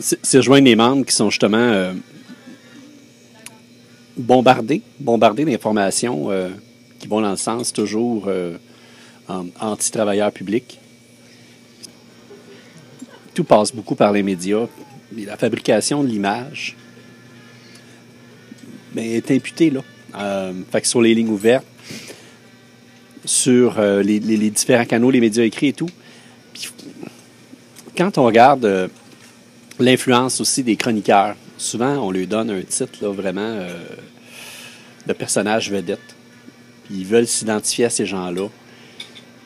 c'est rejoindre les membres qui sont justement euh, bombardés, bombardés d'informations euh, qui vont dans le sens toujours euh, anti-travailleurs publics. Tout passe beaucoup par les médias. la fabrication de l'image est imputée là. fait que sur les lignes ouvertes, sur les, différents canaux, les médias écrits et tout. quand on regarde L'influence aussi des chroniqueurs. Souvent, on lui donne un titre vraiment euh, de personnage vedette. Ils veulent s'identifier à ces gens-là.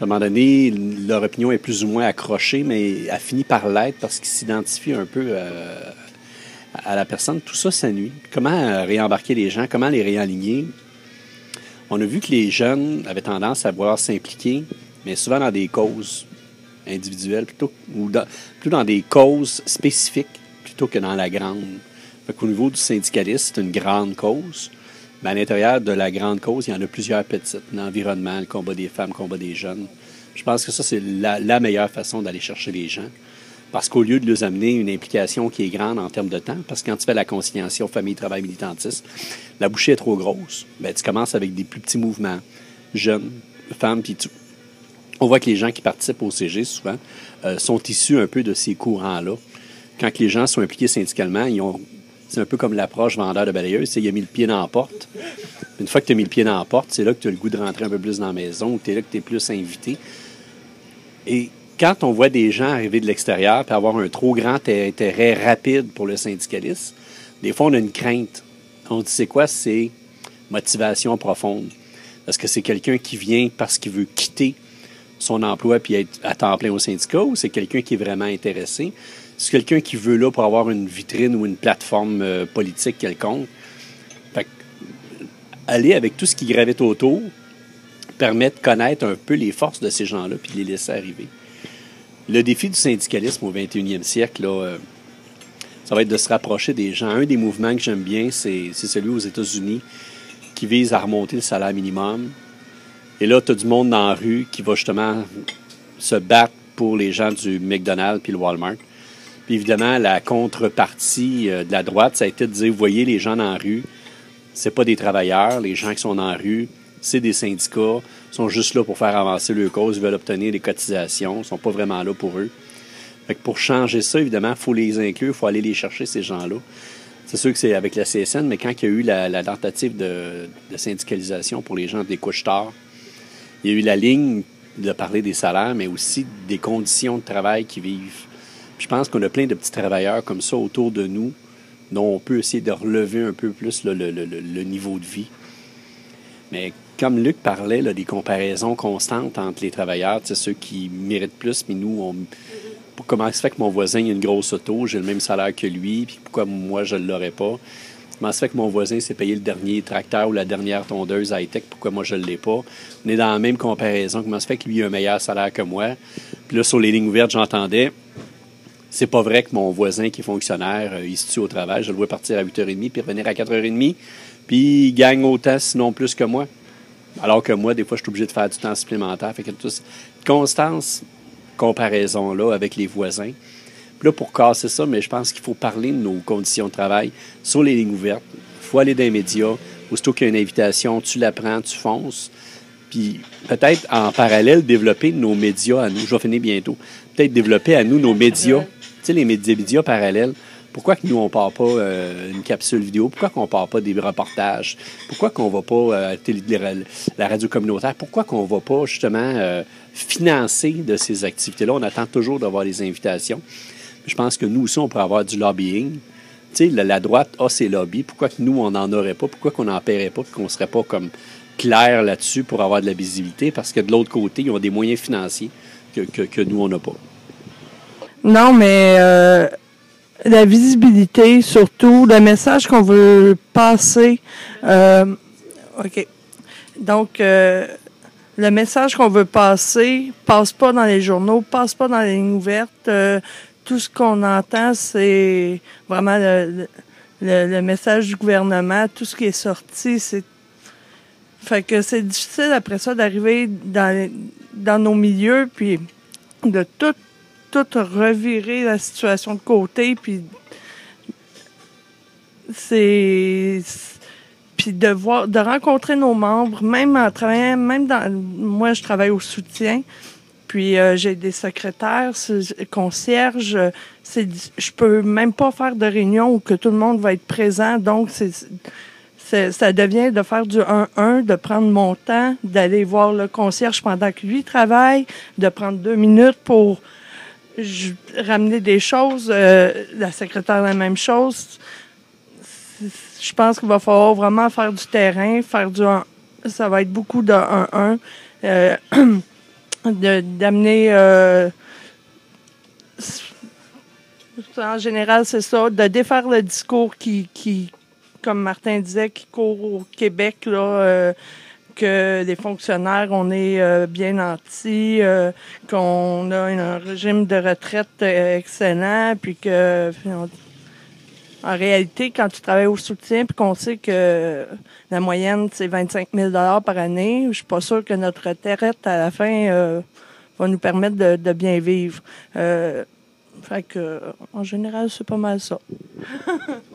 À un moment donné, leur opinion est plus ou moins accrochée, mais a fini par l'être parce qu'ils s'identifient un peu euh, à la personne. Tout ça, ça. Comment euh, réembarquer les gens? Comment les réaligner? On a vu que les jeunes avaient tendance à vouloir s'impliquer, mais souvent dans des causes individuelle plutôt, ou dans, plutôt dans des causes spécifiques plutôt que dans la grande. Au niveau du syndicalisme, c'est une grande cause. Mais à l'intérieur de la grande cause, il y en a plusieurs petites. L'environnement, le combat des femmes, le combat des jeunes. Je pense que ça, c'est la, meilleure façon d'aller chercher les gens. Parce qu'au lieu de leur amener une implication qui est grande en termes de temps, parce que quand tu fais la conciliation famille-travail militantiste, la bouchée est trop grosse. Bien, tu commences avec des plus petits mouvements, jeunes, femmes, puis tu, on voit que les gens qui participent au CG, souvent, euh, sont issus un peu de ces courants-là. Quand les gens sont impliqués syndicalement, ils ont c'est un peu comme l'approche vendeur de balayeuse. C'est, il a mis le pied dans la porte. Une fois que tu as mis le pied dans la porte, c'est là que tu as le goût de rentrer un peu plus dans la maison, tu es là que tu es plus invité. Et quand on voit des gens arriver de l'extérieur et avoir un trop grand intérêt rapide pour le syndicalisme, des fois, on a une crainte. On dit, c'est quoi? C'est motivation profonde. Est-ce que c'est quelqu'un qui vient parce qu'il veut quitter son emploi puis être à temps plein au syndicat ou c'est quelqu'un qui est vraiment intéressé? C'est quelqu'un qui veut là pour avoir une vitrine ou une plateforme euh, politique quelconque? Fait aller avec tout ce qui gravite autour permet de connaître un peu les forces de ces gens-là puis de les laisser arriver. Le défi du syndicalisme au 21e siècle, là, euh, ça va être de se rapprocher des gens. Un des mouvements que j'aime bien, c'est celui aux États-Unis qui vise à remonter le salaire minimum, et là, tu as du monde dans la rue qui va justement se battre pour les gens du McDonald's puis le Walmart. Puis évidemment, la contrepartie euh, de la droite, ça a été de dire, vous voyez, les gens dans la rue, c'est pas des travailleurs. Les gens qui sont dans la rue, c'est des syndicats, sont juste là pour faire avancer leur cause, ils veulent obtenir des cotisations, ils sont pas vraiment là pour eux. Fait pour changer ça, évidemment, il faut les inclure, il faut aller les chercher, ces gens-là. C'est sûr que c'est avec la CSN, mais quand il y a eu la, tentative de, de, syndicalisation pour les gens des couches tard, il y a eu la ligne de parler des salaires, mais aussi des conditions de travail qu'ils vivent. je pense qu'on a plein de petits travailleurs comme ça autour de nous, dont on peut essayer de relever un peu plus le, niveau de vie. Mais comme Luc parlait là, des comparaisons constantes entre les travailleurs, ceux qui méritent plus, mais nous, on, comment ça fait que mon voisin a une grosse auto, j'ai le même salaire que lui, puis pourquoi moi je ne l'aurais pas? Comment ça fait que mon voisin s'est payé le dernier tracteur ou la dernière tondeuse high-tech? Pourquoi moi, je ne l'ai pas? On est dans la même comparaison. Comment ça fait que lui a un meilleur salaire que moi? Puis là, sur les lignes ouvertes, j'entendais c'est pas vrai que mon voisin qui est fonctionnaire, euh, il se tue au travail. Je le vois partir à 8h30 puis revenir à 4h30. Puis il gagne autant, sinon plus que moi. Alors que moi, des fois, je suis obligé de faire du temps supplémentaire. Fait que constance, comparaison-là avec les voisins là, pour casser ça, mais je pense qu'il faut parler de nos conditions de travail sur les lignes ouvertes. Il faut aller dans les médias. Aussitôt qu'il y a une invitation, tu la prends, tu fonces. Puis peut-être en parallèle, développer nos médias à nous. Je vais finir bientôt. Peut-être développer à nous nos médias. Tu sais, les médias, parallèles. Pourquoi que nous, on ne part pas euh, une capsule vidéo? Pourquoi qu'on ne part pas des reportages? Pourquoi qu'on ne va pas euh, la radio communautaire? Pourquoi qu'on ne va pas, justement, euh, financer de ces activités-là? On attend toujours d'avoir des invitations. Je pense que nous aussi, on pourrait avoir du lobbying. Tu sais, la, droite a ses lobbies. Pourquoi que nous, on n'en aurait pas? Pourquoi qu'on n'en paierait pas? qu'on ne serait pas comme clair là-dessus pour avoir de la visibilité? Parce que de l'autre côté, ils ont des moyens financiers que, que, nous, on n'a pas. Non, mais euh, la visibilité, surtout, le message qu'on veut passer. Euh, OK. Donc, euh, le message qu'on veut passer passe pas dans les journaux, passe pas dans les lignes ouvertes tout ce qu'on entend, c'est vraiment le, message du gouvernement, tout ce qui est sorti, c'est fait que c'est difficile après ça d'arriver dans, dans nos milieux puis de tout tout revirer la situation de côté puis c'est puis de voir de rencontrer nos membres même en travaillant même dans moi je travaille au soutien puis euh, j'ai des secrétaires concierges c'est je peux même pas faire de réunion où que tout le monde va être présent donc ça devient de faire du 1-1, de prendre mon temps, d'aller voir le concierge pendant que lui travaille, de prendre deux minutes pour ramener des choses. Euh, la secrétaire, la même chose. Je pense qu'il va falloir vraiment faire du terrain, faire du 1, ça va être beaucoup de 1-1, euh, d'amener euh, en général, c'est ça, de défaire le discours qui, qui, comme Martin disait, qui court au Québec, là, euh, que les fonctionnaires, on est euh, bien nantis, euh, qu'on a un régime de retraite excellent, puis que en réalité, quand tu travailles au soutien, puis qu'on sait que la moyenne, c'est 25 000 par année, je suis pas sûre que notre retraite, à la fin, va nous permettre de, bien vivre. fait que, en général, c'est pas mal ça.